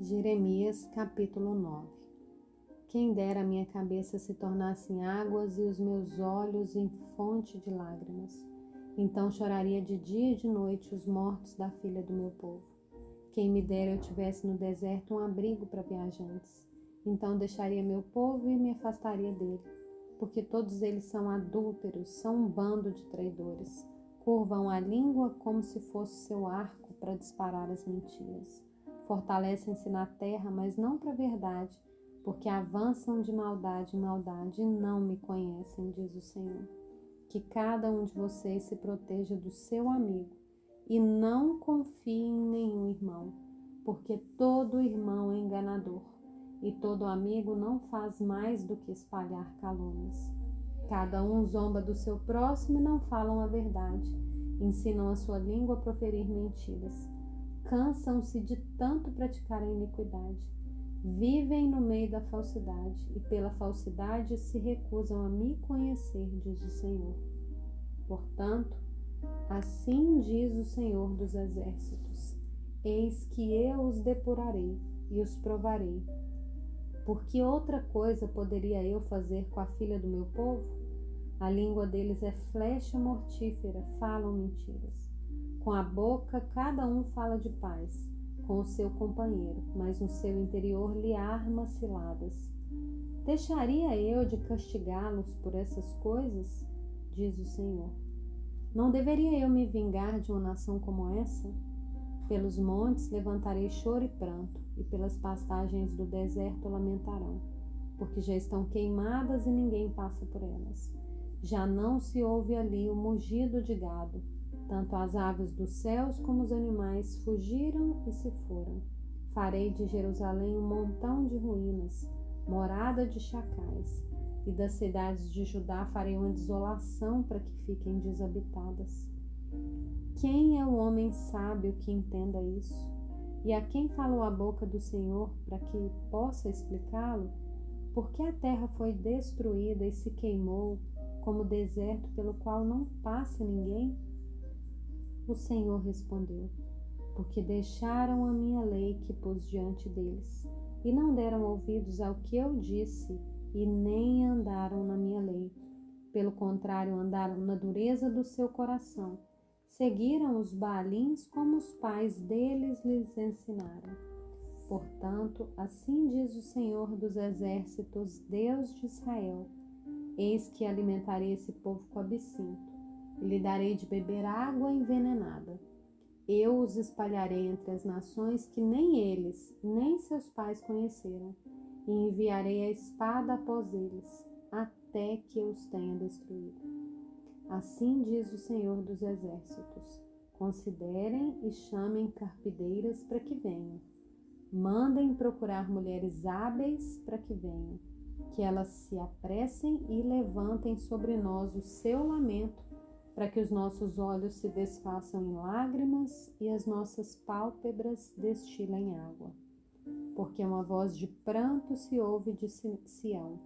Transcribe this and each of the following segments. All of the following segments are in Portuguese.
Jeremias capítulo 9 Quem dera a minha cabeça se tornasse em águas e os meus olhos em fonte de lágrimas. Então choraria de dia e de noite os mortos da filha do meu povo. Quem me dera eu tivesse no deserto um abrigo para viajantes. Então deixaria meu povo e me afastaria dele, porque todos eles são adúlteros, são um bando de traidores. Curvam a língua como se fosse seu arco para disparar as mentiras Fortalecem-se na terra, mas não para a verdade, porque avançam de maldade em maldade e não me conhecem, diz o Senhor. Que cada um de vocês se proteja do seu amigo e não confie em nenhum irmão, porque todo irmão é enganador e todo amigo não faz mais do que espalhar calúnias. Cada um zomba do seu próximo e não falam a verdade, ensinam a sua língua a proferir mentiras cansam-se de tanto praticar a iniquidade. Vivem no meio da falsidade e pela falsidade se recusam a me conhecer, diz o Senhor. Portanto, assim diz o Senhor dos Exércitos: Eis que eu os depurarei e os provarei. Porque outra coisa poderia eu fazer com a filha do meu povo? A língua deles é flecha mortífera, falam mentiras. Com a boca, cada um fala de paz com o seu companheiro, mas no seu interior lhe arma ciladas. Deixaria eu de castigá-los por essas coisas? Diz o Senhor. Não deveria eu me vingar de uma nação como essa? Pelos montes levantarei choro e pranto, e pelas pastagens do deserto lamentarão, porque já estão queimadas e ninguém passa por elas. Já não se ouve ali o mugido de gado, tanto as aves dos céus como os animais fugiram e se foram. Farei de Jerusalém um montão de ruínas, morada de chacais, e das cidades de Judá farei uma desolação para que fiquem desabitadas. Quem é o homem sábio que entenda isso? E a quem falou a boca do Senhor para que possa explicá-lo? Porque a terra foi destruída e se queimou como deserto pelo qual não passa ninguém? O Senhor respondeu: Porque deixaram a minha lei que pus diante deles, e não deram ouvidos ao que eu disse, e nem andaram na minha lei. Pelo contrário, andaram na dureza do seu coração. Seguiram os Baalins como os pais deles lhes ensinaram. Portanto, assim diz o Senhor dos Exércitos, Deus de Israel: Eis que alimentarei esse povo com absinto lhe darei de beber água envenenada. Eu os espalharei entre as nações que nem eles, nem seus pais conheceram, e enviarei a espada após eles, até que eu os tenha destruído. Assim diz o Senhor dos Exércitos: Considerem e chamem carpideiras para que venham. Mandem procurar mulheres hábeis para que venham, que elas se apressem e levantem sobre nós o seu lamento para que os nossos olhos se desfaçam em lágrimas e as nossas pálpebras destilem água. Porque uma voz de pranto se ouve de Sião.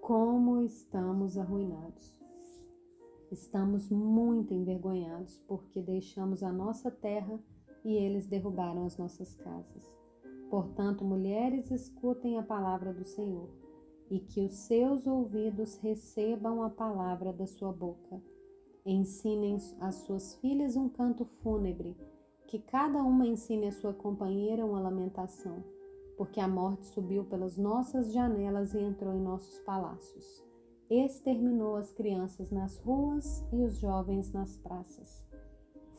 Como estamos arruinados! Estamos muito envergonhados porque deixamos a nossa terra e eles derrubaram as nossas casas. Portanto, mulheres, escutem a palavra do Senhor e que os seus ouvidos recebam a palavra da sua boca Ensinem às suas filhas um canto fúnebre, que cada uma ensine a sua companheira uma lamentação, porque a morte subiu pelas nossas janelas e entrou em nossos palácios. Exterminou as crianças nas ruas e os jovens nas praças.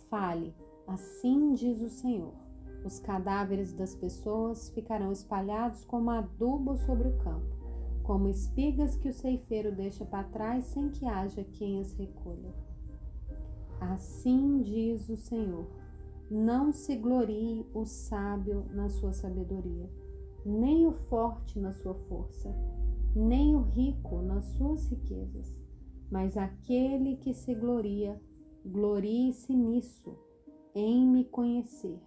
Fale, assim diz o Senhor. Os cadáveres das pessoas ficarão espalhados como adubo sobre o campo, como espigas que o ceifeiro deixa para trás sem que haja quem as recolha. Assim diz o Senhor: não se glorie o sábio na sua sabedoria, nem o forte na sua força, nem o rico nas suas riquezas, mas aquele que se gloria, glorie-se nisso, em me conhecer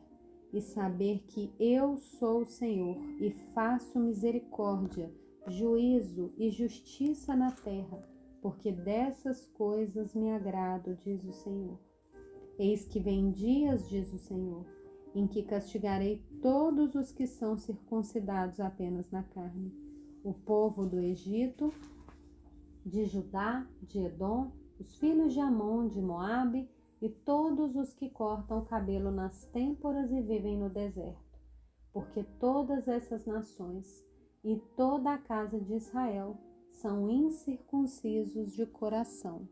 e saber que eu sou o Senhor e faço misericórdia, juízo e justiça na terra porque dessas coisas me agrado, diz o Senhor. Eis que vem dias, diz o Senhor, em que castigarei todos os que são circuncidados apenas na carne, o povo do Egito, de Judá, de Edom, os filhos de Amon, de Moabe e todos os que cortam o cabelo nas têmporas e vivem no deserto, porque todas essas nações e toda a casa de Israel são incircuncisos de coração.